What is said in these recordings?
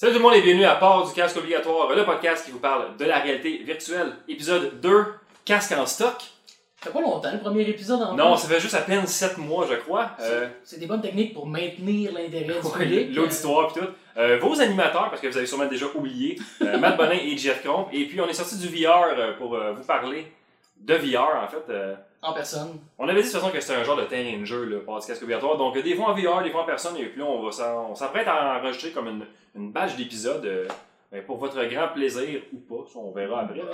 Salut tout le monde et bienvenue à Port du casque obligatoire, le podcast qui vous parle de la réalité virtuelle. Épisode 2, casque en stock. Ça fait pas longtemps le premier épisode en Non, plus. ça fait juste à peine 7 mois, je crois. Euh, C'est des bonnes techniques pour maintenir l'intérêt du public. L'auditoire et tout. Euh, vos animateurs, parce que vous avez sûrement déjà oublié, euh, Matt Bonin et Jeff Cromp. Et puis on est sorti du VR euh, pour euh, vous parler de VR en fait. En personne. on avait dit de toute façon que c'était un genre de terrain de jeu, le casque obligatoire. Donc des fois en VR, des fois en personne. Et puis là, on va s'en- on s'apprête à enregistrer comme une, une badge d'épisode. euh, ben, pour votre grand plaisir ou pas, ça, on verra après. Euh,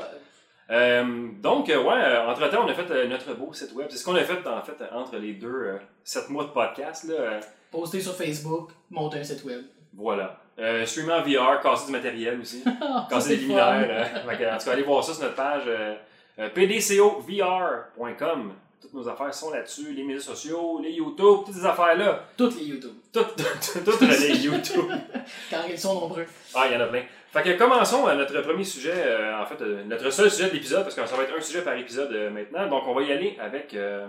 Euh, donc, euh, ouais, euh, entre-temps, on a fait notre beau site web. C'est ce qu'on a fait, en fait, entre les deux sept mois de podcast. Là, poster sur Facebook, monter un site web. voilà. Euh, streamer en VR, casser du matériel aussi. Casser des luminaires. en tout cas, allez voir ça sur notre page pdcovr.com. Toutes nos affaires sont là-dessus. Les médias sociaux, les YouTube, toutes ces affaires-là. Toutes les YouTube. Toutes, toutes, toutes les YouTube. Quand ils sont nombreux. Ah, il y en a plein. Fait que commençons à notre premier sujet, euh, en fait, euh, notre seul sujet de l'épisode, parce que ça va être un sujet par épisode euh, maintenant. Donc, on va y aller avec euh,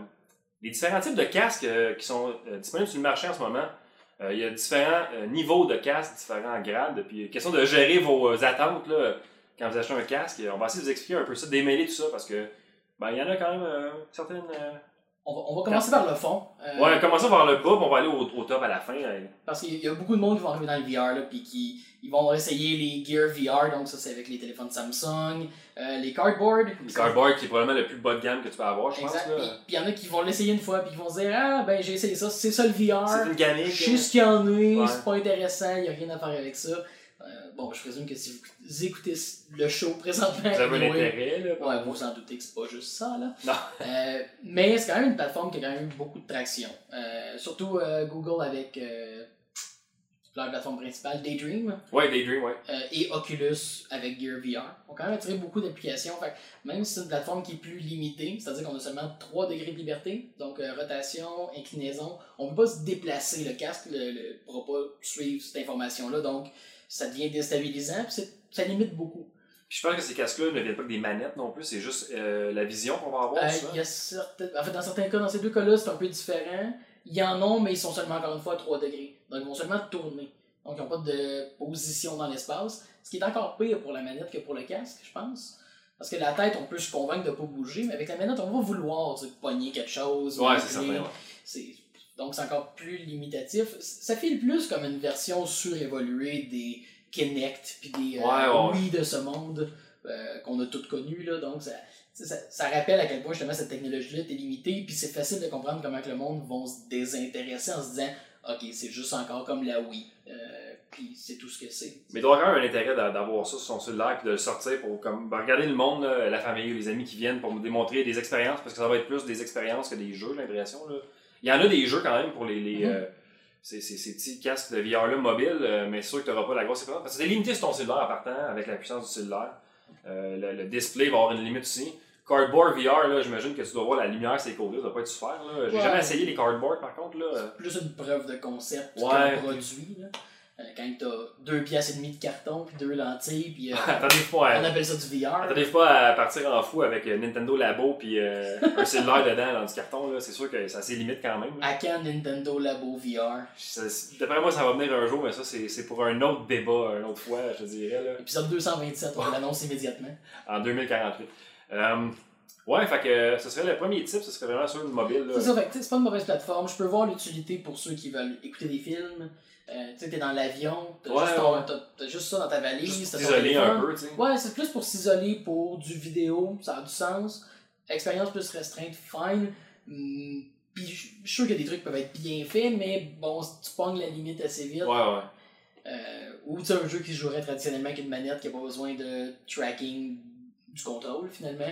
les différents types de casques euh, qui sont euh, disponibles sur le marché en ce moment. Euh, il y a différents euh, niveaux de casques, différents grades. Puis, question de gérer vos euh, attentes là, quand vous achetez un casque. On va essayer de vous expliquer un peu ça, démêler tout ça, parce que ben, il y en a quand même euh, certaines. euh, On va, on va commencer par le fond. euh, Ouais, commençons par le bas, puis on va aller au, au top à la fin. euh. Parce qu'il y a beaucoup de monde qui vont arriver dans le VR, là, puis qui ils vont essayer les Gear VR, donc ça c'est avec les téléphones Samsung, euh, les Cardboard. Le cardboard qui est probablement le plus bas de gamme que tu peux avoir, je pense. Là. Puis puis il y en a qui vont l'essayer une fois, puis ils vont se dire Ah, ben j'ai essayé ça, c'est ça le VR. C'est une gamique. Je sais ce qu'il y en a, Ouais. c'est pas intéressant, il n'y a rien à faire avec ça. Bon, je présume que si vous écoutez le show présentement, Vous avez un intérêt, là. Ouais, vous vous en doutez que c'est pas juste ça, là. Non. Euh, mais c'est quand même une plateforme qui a quand même eu beaucoup de traction. Euh, surtout euh, Google avec leur plateforme principale, Daydream, Ouais, Daydream, ouais. et Oculus avec Gear VR. ont quand même attiré beaucoup d'applications. Même si c'est une plateforme qui est plus limitée, c'est-à-dire qu'on a seulement 3 degrés de liberté, donc rotation, inclinaison, on peut pas se déplacer. Le casque ne pourra pas suivre cette information-là, donc ça devient déstabilisant, puis ça limite beaucoup. Puis je pense que ces casques-là ne viennent pas que des manettes non plus, c'est juste euh, la vision qu'on va avoir. Euh, souvent. il y a certaines... En fait, dans certains cas, dans ces deux cas-là, c'est un peu différent. Il y en a, mais ils sont seulement, encore une fois, à 3 degrés. Donc, ils vont seulement tourner. Donc, ils n'ont pas de position dans l'espace. Ce qui est encore pire pour la manette que pour le casque, je pense. Parce que la tête, on peut se convaincre de ne pas bouger, mais avec la manette, on va vouloir tu sais, pogner quelque chose. Ouais, c'est certain. ouais. Donc, c'est encore plus limitatif. Ça file plus comme une version surévoluée des Kinect puis des euh, Ouais, ouais. Wii de ce monde euh, qu'on a toutes connues. Là. Donc, ça, ça, ça rappelle à quel point justement cette technologie-là était limitée. Puis c'est facile de comprendre comment que le monde va se désintéresser en se disant Ok, c'est juste encore comme la Wii. Euh, puis c'est tout ce que c'est. Mais il doit avoir quand même un intérêt d'a- d'avoir ça sur son cellulaire puis de le sortir pour comme, ben, regarder le monde, là, la famille, les amis qui viennent pour me démontrer des expériences, parce que ça va être plus des expériences que des jeux, j'ai l'impression. là. Il y en a des jeux quand même pour les, les, Mhm. euh, ces, ces- ces petits casques de VR-là mobiles, euh, mais c'est sûr que tu n'auras pas la grosse expérience. Parce que c'est limité sur ton cellulaire en partant avec la puissance du cellulaire. Euh, le, le display va avoir une limite aussi. Cardboard VR, là, j'imagine que tu dois voir la lumière les côtés, ça doit pas être super. là. J'ai Ouais. jamais essayé les cardboard par contre. Là. Plus une preuve de concept Ouais. qu'un produit. Là. Euh, quand t'as deux pièces et demie de carton puis deux lentilles puis euh, Attendez pas à- on appelle ça du VR. Attendez pas à partir en fou avec euh, Nintendo Labo puis euh, un cellulaire dedans dans du carton, là. c'est sûr que ça a ses limites quand même. là. À quand Nintendo Labo VR D'après moi, ça va venir un jour, mais ça, c'est c'est pour un autre débat, une autre fois, je te dirais, là, Épisode 227, on l'annonce immédiatement. en 2048. Euh, ouais, fait que euh, ce serait le premier type, ce serait vraiment sur une mobile. Là. C'est ça, c'est pas une mauvaise plateforme. Je peux voir l'utilité pour ceux qui veulent écouter des films. Euh, tu sais, t'es dans l'avion, t'as Ouais, juste, ton- ouais. juste ça dans ta valise. Juste t'as ton isoler un peu, tu sais. Ouais, c'est plus pour s'isoler pour du vidéo, ça a du sens. Expérience plus restreinte, fine. Hum, Puis je suis sûr que des trucs peuvent être bien faits, mais bon, tu pognes la limite assez vite. Ouais, ouais. Euh, ou tu sais, un jeu qui se jouerait traditionnellement avec une manette qui n'a pas besoin de tracking du contrôle finalement,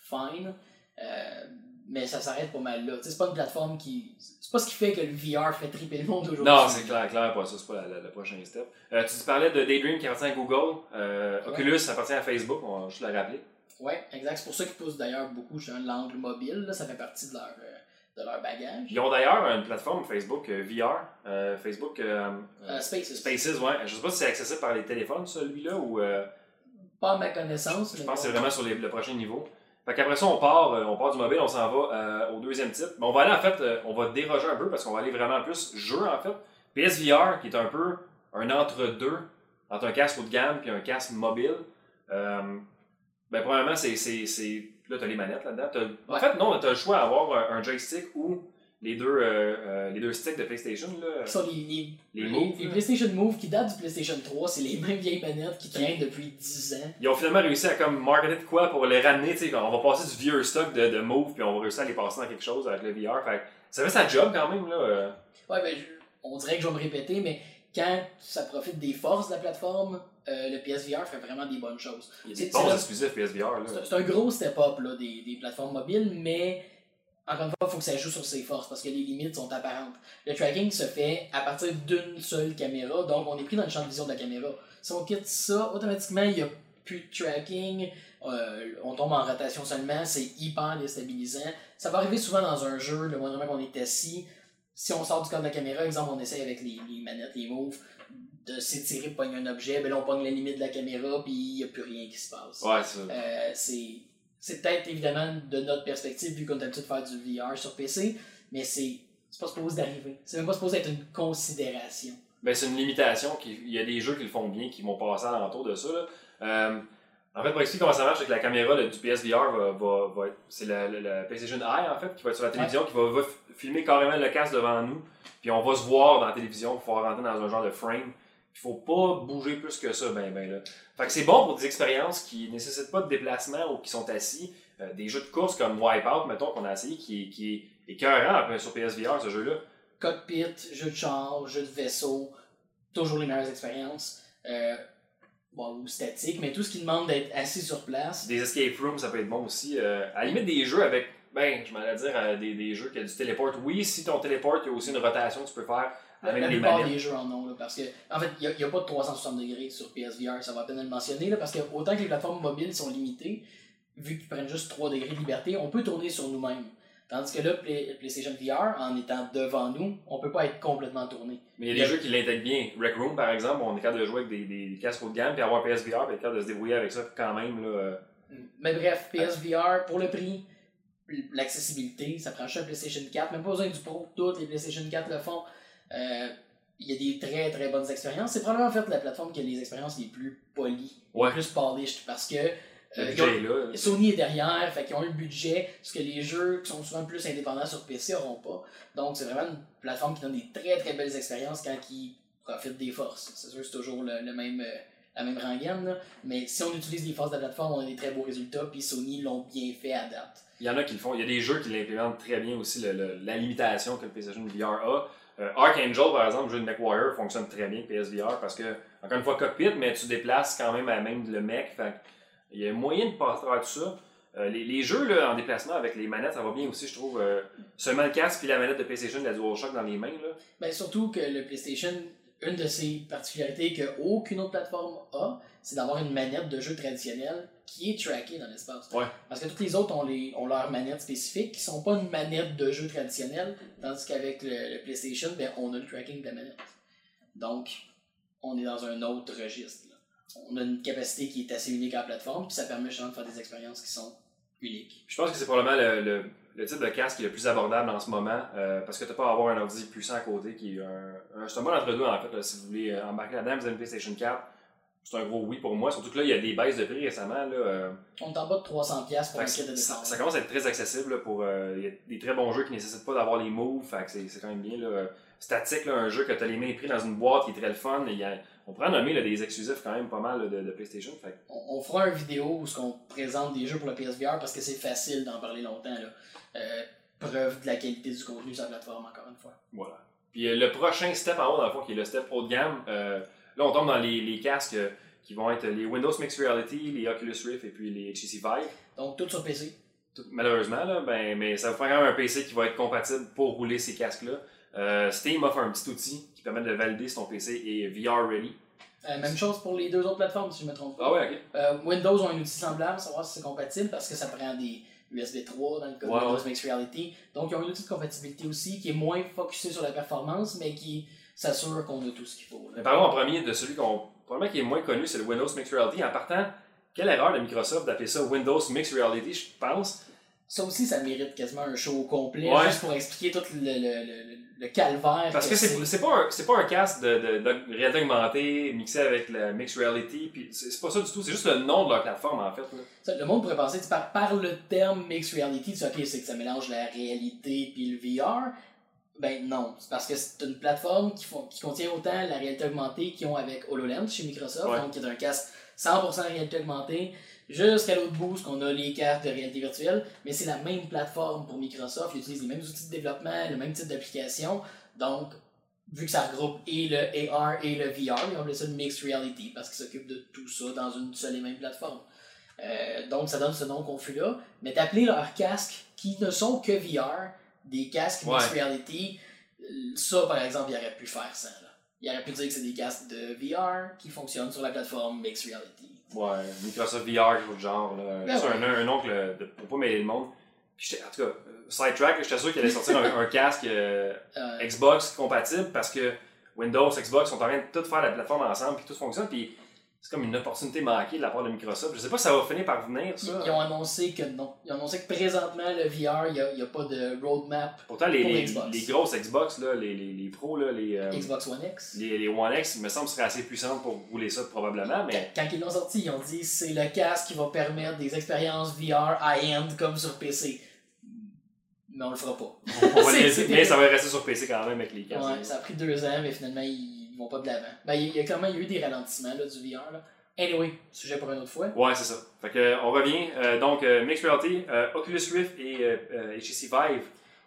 fine. Euh, mais ça s'arrête pas mal là. C'est pas une plateforme qui. C'est pas ce qui fait que le VR fait triper le monde aujourd'hui. Non, c'est clair, clair, pas ça, c'est pas le prochain step. Euh, tu parlais de Daydream qui appartient à Google, euh, Ouais. Oculus appartient à Facebook, on va juste le rappeler. Ouais, exact. C'est pour ça qu'ils poussent d'ailleurs beaucoup justement, l'angle mobile. Là, ça fait partie de leur, euh, de leur bagage. Ils ont d'ailleurs une plateforme Facebook VR, Facebook Spaces. Spaces, ouais. Je sais pas si c'est accessible par les téléphones, celui-là, ou euh, Pas à ma connaissance. je mais pense que c'est vraiment sur les- le prochain niveau. Fait qu'après ça, on part, euh, on part du mobile, on s'en va euh, au deuxième type. Mais on va aller, en fait, euh, on va déroger un peu parce qu'on va aller vraiment plus jeu, en fait. PSVR, qui est un peu un entre-deux entre un casque haut de gamme et un casque mobile, euh, ben, premièrement, c'est. c'est- c'est- Là, tu as les manettes là-dedans. T'as- En fait, non, tu as le choix d'avoir un, un joystick ou les deux, euh, euh, les deux sticks de PlayStation. Là. Ça, les, les, Les les- Move, les là. PlayStation Move qui datent du PlayStation 3, c'est les mêmes vieilles manettes qui traînent depuis 10 ans. Ils ont finalement réussi à comme marketer de quoi pour les ramener. tu sais, On va passer du vieux stock de, de Move puis on va réussir à les passer dans quelque chose avec le VR. Fait ça fait sa job quand même. Là. euh. Ouais, ben, je- on dirait que je vais me répéter, mais quand ça profite des forces de la plateforme, euh, le PSVR fait vraiment des bonnes choses. Il y a C'est- des bons exclusifs PSVR. Là. C'est un gros step-up des, des plateformes mobiles, mais encore une fois, il faut que ça joue sur ses forces parce que les limites sont apparentes. Le tracking se fait à partir d'une seule caméra, donc on est pris dans le champ de vision de la caméra. Si on quitte ça, automatiquement, il n'y a plus de tracking, euh, on tombe en rotation seulement, c'est hyper déstabilisant. Ça va arriver souvent dans un jeu, le moindre qu'on est assis. Si on sort du cadre de la caméra, exemple, on essaye avec les, les manettes, les moves, de s'étirer pour pogner un objet, ben là on pogne la limite de la caméra, puis il n'y a plus rien qui se passe. Ouais, ça. Euh, c'est peut-être évidemment de notre perspective, vu qu'on a l'habitude de faire du VR sur PC, mais c'est pas supposé d'arriver. C'est même pas supposé être une considération. Ben, c'est une limitation. qui- Il y a des jeux qui le font bien, qui vont passer alentour de ça. Là. Euh, en fait, pour expliquer comment ça marche, c'est que la caméra du PSVR va, va. C'est la, la- la PlayStation Eye, en fait, qui va être sur la télévision, qui va, va filmer carrément le casque devant nous. Puis on va se voir dans la télévision pour pouvoir rentrer dans un genre de frame. Il faut pas bouger plus que ça, ben, ben là. Fait que c'est bon pour des expériences qui nécessitent pas de déplacement ou qui sont assis. Euh, des jeux de course comme Wipeout, mettons, qu'on a essayé, qui est, qui est écœurant euh, sur PSVR, ce jeu-là. Cockpit, jeu de char, jeu de vaisseau, toujours les meilleures expériences. Euh, bon, ou statique, mais tout ce qui demande d'être assis sur place. Des escape rooms, ça peut être bon aussi. Euh, à la limite, des jeux avec, ben, je m'en allais dire, euh, des, des jeux qui ont du téléport. Oui, si ton téléport, il y a aussi une rotation que tu peux faire La, avec la plupart manettes. des jeux en ont, là, parce que, en fait, il n'y a, pas de 360 degrés sur PSVR, ça va à peine le mentionner, là, parce que autant que les plateformes mobiles sont limitées, vu qu'ils prennent juste 3 degrés de liberté, on peut tourner sur nous-mêmes. Tandis que là, Play- PlayStation VR, en étant devant nous, on peut pas être complètement tourné. Mais il y a des jeux qui l'intègrent bien. Rec Room, par exemple, on est capable de jouer avec des, des, casques haut de gamme, puis avoir PSVR, puis être capable de se débrouiller avec ça quand même. Là, euh. Mais bref, PSVR, pour le prix, l'accessibilité, ça prend juste un PlayStation 4, même pas besoin du Pro, toutes les PlayStation 4 le font. Euh, Il y a des très très bonnes expériences. C'est probablement en fait la plateforme qui a les expériences les plus polies, Ouais. les plus polished, parce que euh, ont- là. Sony est derrière, fait qu'ils ont le budget, ce que les jeux qui sont souvent plus indépendants sur PC n'auront pas. Donc c'est vraiment une plateforme qui donne des très très belles expériences quand ils profitent des forces. C'est sûr c'est toujours le, le même, euh, la même rengaine, là. mais si on utilise les forces de la plateforme, on a des très beaux résultats, puis Sony l'ont bien fait à date. Il y en a qui le font. Il y a des jeux qui l'implémentent très bien aussi, le- le- la limitation que le PlayStation VR a. Euh, Archangel, par exemple, le jeu de MechWarrior, fonctionne très bien PSVR parce que, encore une fois, cockpit, mais tu déplaces quand même à même le que il y a moyen de passer à tout ça. Euh, les, les jeux là, en déplacement avec les manettes, ça va bien aussi, je trouve. Euh, seulement le casque puis la manette de PlayStation, la DualShock dans les mains. Là. Ben, surtout que le PlayStation, une de ses particularités qu'aucune autre plateforme a, c'est d'avoir une manette de jeu traditionnelle qui est trackée dans l'espace. Ouais. Parce que toutes les autres ont, les, ont leur manette spécifique qui sont pas une manette de jeu traditionnelle, tandis qu'avec le, le PlayStation, ben, on a le tracking de la manette. Donc, on est dans un autre registre. là. On a une capacité qui est assez unique à la plateforme, puis ça permet justement de faire des expériences qui sont uniques. Je pense que c'est probablement le, le, le type de casque qui est le plus abordable en ce moment euh, parce que tu pas à avoir un ordi puissant à côté qui est un, un c'est un bon entre deux en fait. là. si vous voulez euh, embarquer là-dedans, vous avez une PlayStation 4. C'est un gros oui pour moi. Surtout que là, il y a des baisses de prix récemment. Là, euh, On est en bas de 300$ piastres pour un kit de ça, départ. ça commence à être très accessible là, pour. euh, Il y a des très bons jeux qui ne nécessitent pas d'avoir les moves. Fait que c'est c'est quand même bien. Là. Statique, là, un jeu que tu as les mains prises dans une boîte qui est très le fun. Il y a- on pourrait nommer là, des exclusifs quand même pas mal là, de, de PlayStation. Fait on, on fera une vidéo où on présente des jeux pour le PSVR parce que c'est facile d'en parler longtemps. Là. Euh, preuve de la qualité du contenu sur la plateforme, encore une fois. Voilà. Puis euh, le prochain step en haut, dans le fond, qui est le step haut de gamme, euh, là, on tombe dans les, les casques qui vont être les Windows Mixed Reality, les Oculus Rift et puis les HTC Vive. Donc, tout sur PC. Tout- malheureusement, là, ben, mais ça vous prend quand même un PC qui va être compatible pour rouler ces casques-là. Euh, Steam offre un petit outil qui permet de valider si ton PC est VR ready. Euh, même chose pour les deux autres plateformes, si je me trompe pas. Ah ouais, ok. Euh, Windows ont un outil semblable, savoir si c'est compatible parce que ça prend des USB 3 dans le cas de Windows. Mixed Reality. Donc, ils ont un outil de compatibilité aussi qui est moins focusé sur la performance, mais qui s'assure qu'on a tout ce qu'il faut. là. Mais parlons en premier de celui qu'on, probablement qui est moins connu, c'est le Windows Mixed Reality. En partant, quelle erreur de Microsoft d'appeler ça Windows Mixed Reality, je pense. Ça aussi, ça mérite quasiment un show complet, Ouais. juste pour expliquer tout le, le, le, le calvaire. Parce que c'est c'est pas, un- c'est pas un casque de, de, de réalité augmentée mixé avec la mixed reality, puis c'est c'est pas ça du tout, c'est juste le nom de leur plateforme en fait. Ça, Le monde pourrait penser, tu par, par le terme mixed reality, tu sais, ok, c'est que ça mélange la réalité puis le VR. Ben non, c'est parce que c'est une plateforme qui, font, qui contient autant la réalité augmentée qu'ils ont avec HoloLens chez Microsoft, Ouais. donc qui est un casque 100% réalité augmentée, jusqu'à l'autre bout, qu'on a les cartes de réalité virtuelle, mais c'est la même plateforme pour Microsoft, ils utilisent les mêmes outils de développement, le même type d'application, donc vu que ça regroupe et le AR et le VR, ils ont appelé ça le mixed reality parce qu'ils s'occupent de tout ça dans une seule et même plateforme. Euh, donc, ça donne ce nom confus-là. Mais d'appeler leurs casques qui ne sont que VR, des casques mixed Ouais. reality, euh, ça, par exemple, il aurait pu faire ça. Là. Il aurait pu dire que c'est des casques de VR qui fonctionnent sur la plateforme mixed reality. Ouais, Microsoft VR, genre, là. Ben ouais. un, un oncle de, pour pas mêler le monde. Puis en tout cas, euh, sidetrack, j'étais sûr qu'il allait sortir un, un casque euh, Euh, Xbox compatible parce que Windows, Xbox sont en train de tout faire la plateforme ensemble puis tout fonctionne puis c'est comme une opportunité manquée de la part de Microsoft. Je sais pas si ça va finir par venir ça. ils ont annoncé que non. Ils ont annoncé que présentement, le VR, il n'y a, pas de roadmap Pourtant les, pour les, Xbox. les grosses Xbox là, les, les, les pros là, les, euh, Xbox One X. les, les One X, il me semble seraient assez puissantes pour rouler ça probablement mais Quand, quand ils l'ont sorti, ils ont dit c'est le casque qui va permettre des expériences VR high-end comme sur PC. Mais on le fera pas. on va mais ça va rester sur PC quand même avec les casques. Ouais, ça a pris deux ans, mais finalement, ils vont pas de l'avant. Ben, il y a même eu des ralentissements là, du VR. Là. Anyway, sujet pour une autre fois. Ouais, c'est ça. Fait que, euh, on revient. Euh, donc, euh, Mixed Reality, euh, Oculus Rift et HTC Vive.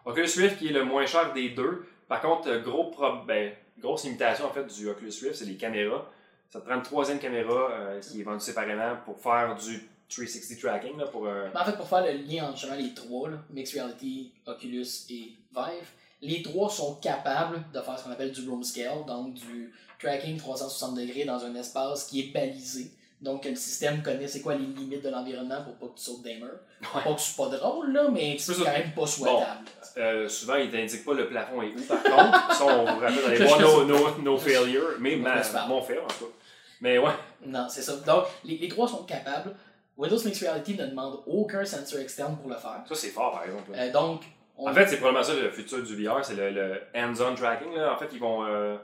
Oculus Rift qui est le moins cher des deux. Par contre, gros prob- ben, grosse limitation en fait du Oculus Rift, c'est les caméras. Ça te prend une troisième caméra qui est vendue séparément pour faire du 360 tracking. Là, pour, euh, Mais en fait, pour faire le lien entre justement les trois, là, Mixed Reality, Oculus et Vive, les trois sont capables de faire ce qu'on appelle du room scale, donc du tracking 360 degrés dans un espace qui est balisé. Donc, le système connaît c'est quoi les limites de l'environnement pour pas que tu sautes des murs. Ouais. Pas que c'est pas drôle, là, mais c'est quand même pas souhaitable. euh, souvent, ils t'indiquent pas le plafond est où. Par contre, ça, on vous rappelle d'aller voir nos, nos, nos failures. Mais ma, mon fait, en tout cas. Mais ouais, Non, c'est ça. Donc, les, les trois sont capables. Windows Mixed Reality ne demande aucun sensor externe pour le faire. ça, c'est fort, par exemple. Euh, donc, on, En fait, c'est probablement ça le futur du VR, c'est le, le hands-on tracking. Là. En fait, ils vont euh,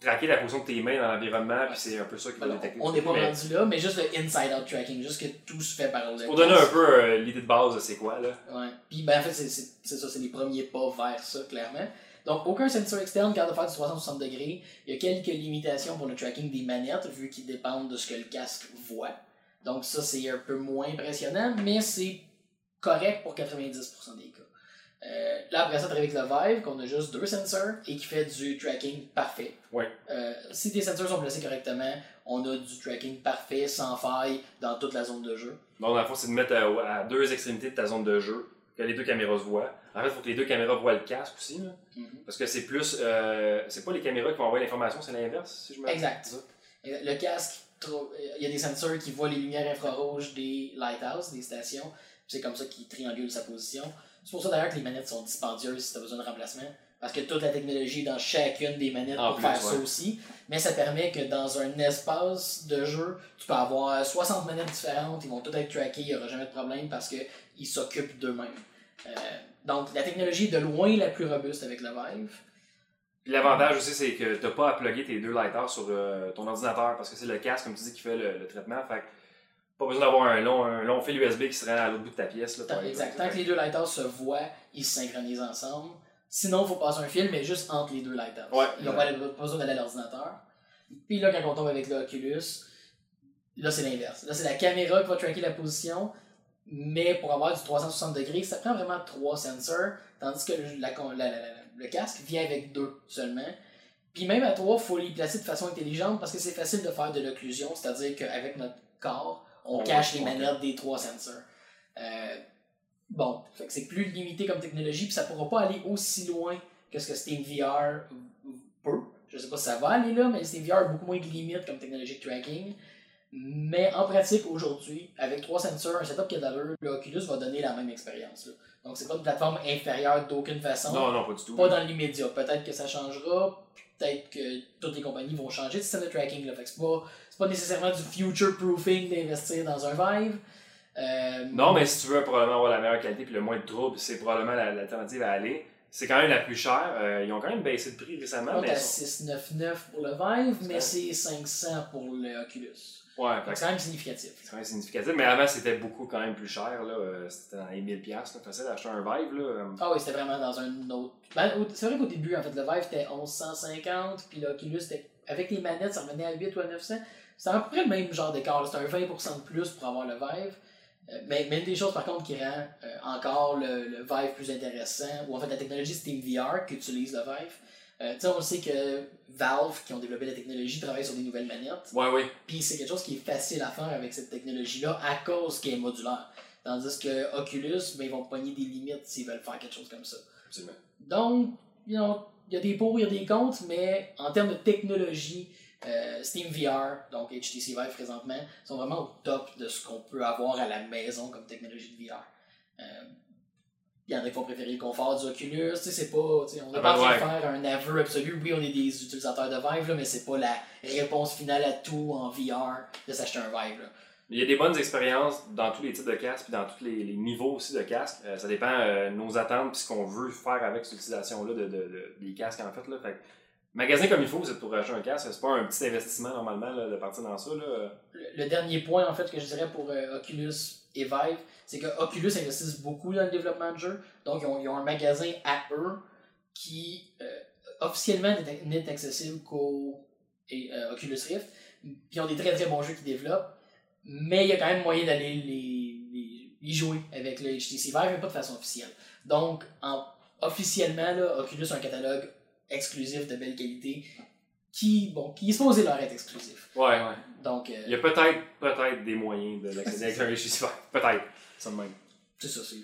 traquer la position de tes mains dans l'environnement, puis c'est un peu ça qu'ils vont alors, détecter. on n'est pas Mais rendu là, mais juste le inside-out tracking, juste que tout se fait par le Pour donner un peu euh, l'idée de base de c'est quoi, là. Ouais. Puis ben, en fait, c'est ça, c'est les premiers pas vers ça, clairement. Donc, aucun sensor externe capable de faire du 360 degrés. Il y a quelques limitations pour le tracking des manettes, vu qu'ils dépendent de ce que le casque voit. Donc, ça, c'est un peu moins impressionnant, mais c'est correct pour 90% des cas. Euh, là, après ça, tu avec le Vive, qu'on a juste deux sensors et qui fait du tracking parfait. Ouais. Euh, si tes sensors sont placés correctement, on a du tracking parfait, sans faille, dans toute la zone de jeu. Donc, dans le fond, c'est de mettre à, à deux extrémités de ta zone de jeu, que les deux caméras se voient. En fait, il faut que les deux caméras voient le casque aussi, là. Mhm. Parce que c'est plus. euh, c'est pas les caméras qui vont envoyer l'information, c'est l'inverse, si je me Exact. Euh, Le casque, il y a des sensors qui voient les lumières infrarouges des lighthouses, des stations. C'est comme ça qu'il triangule sa position. C'est pour ça d'ailleurs que les manettes sont dispendieuses si tu as besoin de remplacement. Parce que toute la technologie est dans chacune des manettes En pour plus, faire ça aussi. Mais ça permet que dans un espace de jeu, tu peux avoir 60 manettes différentes, ils vont toutes être trackées, il n'y aura jamais de problème parce qu'ils s'occupent d'eux-mêmes. Euh, donc la technologie est de loin la plus robuste avec le Vive. Puis l'avantage aussi, c'est que t'as pas à plugger tes deux lighters sur euh, ton ordinateur, parce que c'est le casque, comme tu dis, qui fait le, le traitement. Fait que pas besoin d'avoir un long, un long fil USB qui se rend à l'autre bout de ta pièce. Là, Tant, exact. Tant que les deux lighters se voient, ils se synchronisent ensemble. Sinon, il faut passer un fil, mais juste entre les deux lighters. Ouais, Ils n'ont pas, pas besoin d'aller à l'ordinateur. Puis là, quand on tombe avec l'Oculus, là, c'est l'inverse. Là, c'est la caméra qui va tracker la position, mais pour avoir du 360 degrés, ça prend vraiment trois sensors, tandis que le, la- la- la- la- le casque vient avec deux seulement. Puis même à trois, il faut les placer de façon intelligente parce que c'est facile de faire de l'occlusion, c'est-à-dire qu'avec notre corps, on, On cache les manettes des trois sensors. Euh, bon, c'est plus limité comme technologie, puis ça pourra pas aller aussi loin que ce que Steam VR peut. Je sais pas si ça va aller là, mais Steam VR a beaucoup moins de limites comme technologie de tracking. Mais en pratique, aujourd'hui, avec trois sensors, un setup qui a d'allure, le Oculus va donner la même expérience. Donc, c'est pas une plateforme inférieure d'aucune façon. Non, non, pas du tout. Pas dans l'immédiat. Peut-être que ça changera. Peut-être que toutes les compagnies vont changer de système de tracking. Là. Fait que c'est pas, c'est pas nécessairement du future proofing d'investir dans un Vive. Euh, Non, mais si tu veux probablement avoir la meilleure qualité puis le moins de troubles, c'est probablement la- l'alternative à aller. C'est quand même la plus chère. Euh, ils ont quand même baissé le prix récemment. On Mais à sont- 699 pour le Vive, mais c'est 500 pour le Oculus. Ouais, c'est quand même significatif. c'est quand même significatif. Mais avant, c'était beaucoup quand même plus cher. là. Euh, C'était dans les 1000$. là. Facile d'acheter un Vive. Là. Ah oui, c'était vraiment dans un autre. Ben, c'est vrai qu'au début, en fait, le Vive était 1150, puis l'Oculus, avec les manettes, ça revenait à 8 ou à 900. C'était à peu près le même genre d'écart. C'était un 20% de plus pour avoir le Vive. Euh, Mais, mais une des choses, par contre, qui rend euh, encore le, le Vive plus intéressant, ou en fait la technologie SteamVR qu'utilise le Vive. Euh, tu sais, on sait que Valve, qui ont développé la technologie, travaille sur des nouvelles manettes. Ouais, oui. Puis c'est quelque chose qui est facile à faire avec cette technologie-là à cause qu'elle est modulaire. Tandis que Oculus, ben, ils vont pogner des limites s'ils veulent faire quelque chose comme ça. Absolument. Donc, you know, il y a des pour, il y a des contre, mais en termes de technologie, euh, Steam VR, donc HTC Vive présentement, sont vraiment au top de ce qu'on peut avoir à la maison comme technologie de VR. Euh, il y en a qui vont préférer le confort du Oculus, tu sais, c'est pas, on n'est Ah pas ben ouais. de faire un aveu absolu, oui, on est des utilisateurs de Vive, là, mais c'est pas la réponse finale à tout en VR de s'acheter un Vive. Là. Il y a des bonnes expériences dans tous les types de casques puis dans tous les, les niveaux aussi de casques. Euh, ça dépend de nos attentes puis ce qu'on veut faire avec cette utilisation-là de, de- de- des casques en fait. Là. Fait magasin comme il faut, c'est pour acheter un casque. C'est pas un petit investissement normalement de partir dans ça. Là. le, dernier point en fait que je dirais pour euh, Oculus et Vive, c'est que Oculus investissent beaucoup dans le développement de jeux. Donc ils ont, un magasin à eux qui euh, officiellement n'est- accessible qu'au euh, Oculus Rift. Puis ils ont des très très bons jeux qu'ils développent. Mais il y a quand même moyen d'aller les, les, jouer avec le HTC Vive, mais pas de façon officielle. Donc en, officiellement, là, Oculus a un catalogue exclusif de belle qualité qui, bon, qui est supposé leur être exclusif. Ouais, ouais. Donc, euh, Il y a peut-être peut-être des moyens de l'accéder avec un Vive. Peut-être. Ça de même. C'est ça, c'est.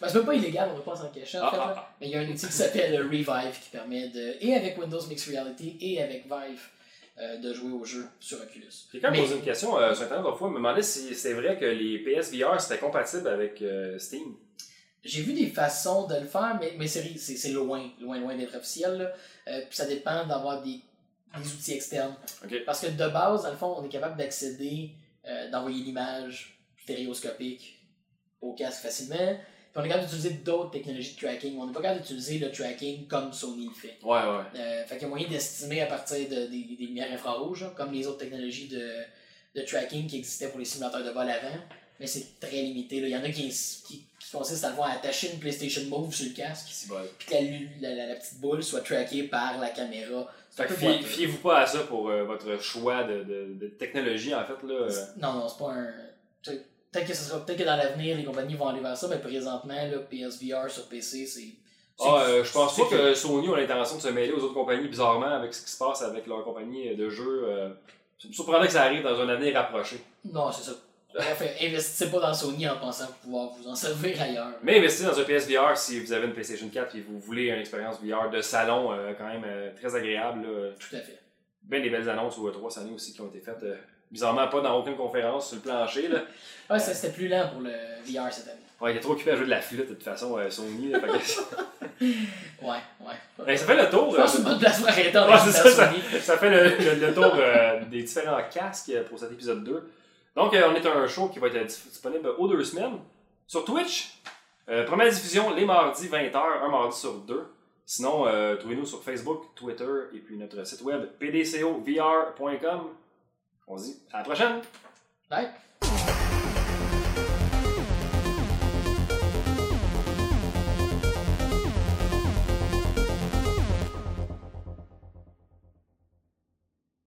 Ben, c'est même pas illégal, on va pas s'en cacher en Ah, fait. ah, là. Mais il y a un outil qui s'appelle Revive qui permet de. Et avec Windows Mixed Reality et avec Vive euh, de jouer au jeu sur Oculus. J'ai quand même posé une question euh, sur Internet l'autre fois. Je me demandais si c'est vrai que les PSVR seraient compatibles avec euh, Steam. J'ai vu des façons de le faire, mais, mais c'est, loin, loin, loin d'être officiel. là. Euh, puis ça dépend d'avoir des, des outils externes. Parce que de base, dans le fond, on est capable d'accéder, euh, d'envoyer l'image stéréoscopique au casque facilement. Puis on est capable d'utiliser d'autres technologies de tracking. On n'est pas capable d'utiliser le tracking comme Sony le fait. Ouais, ouais. Euh, fait qu'il y a moyen d'estimer à partir de, des, des lumières infrarouges, là, comme les autres technologies de, de tracking qui existaient pour les simulateurs de vol avant. Mais c'est très limité. là. Il y en a qui, qui, qui consistent à le voir attacher une PlayStation Move sur le casque, C'est bon. puis que la, la, la- la petite boule soit trackée par la caméra. C'est Fait que fiez- fiez-vous pas à ça pour euh, votre choix de, de, de technologie, en fait. Là. Non, non, c'est pas un. Peut-être que, ce sera, peut-être que dans l'avenir, les compagnies vont aller vers ça, mais présentement, là, PSVR sur PC, c'est. c'est- Ah, euh, je pense c'est pas que Sony a l'intention de se mêler aux autres compagnies, bizarrement, avec ce qui se passe avec leur compagnie de jeux. Euh, ça me surprendrait que ça arrive dans un avenir rapproché. Non, c'est ça. Bref, investissez pas dans Sony en pensant pouvoir vous en servir ailleurs. Mais investissez dans un PSVR si vous avez une PlayStation 4 et vous voulez une expérience VR de salon euh, quand même euh, très agréable. là. Tout à fait. Ben des belles annonces au E3 cette année aussi qui ont été faites. euh, bizarrement pas dans aucune conférence sur le plancher. Là. Ouais, ça, c'était plus lent pour le VR cette année. Ouais, il est trop occupé à jouer de la flûte de toute façon, euh, Sony. là, que- Ouais, ouais. Ben, ça fait le tour. Je euh, pense que c'est une bonne place pour arrêter en Ouais, c'est ça, ça, fait le, le- le tour euh, des différents casques euh, pour cet épisode 2. Donc, euh, on est un show qui va être dis- disponible aux deux semaines sur Twitch. Euh, première diffusion les mardis 20h, un mardi sur deux. Sinon, euh, trouvez-nous sur Facebook, Twitter et puis notre site web pdcovr.com. On se dit à la prochaine! Ouais.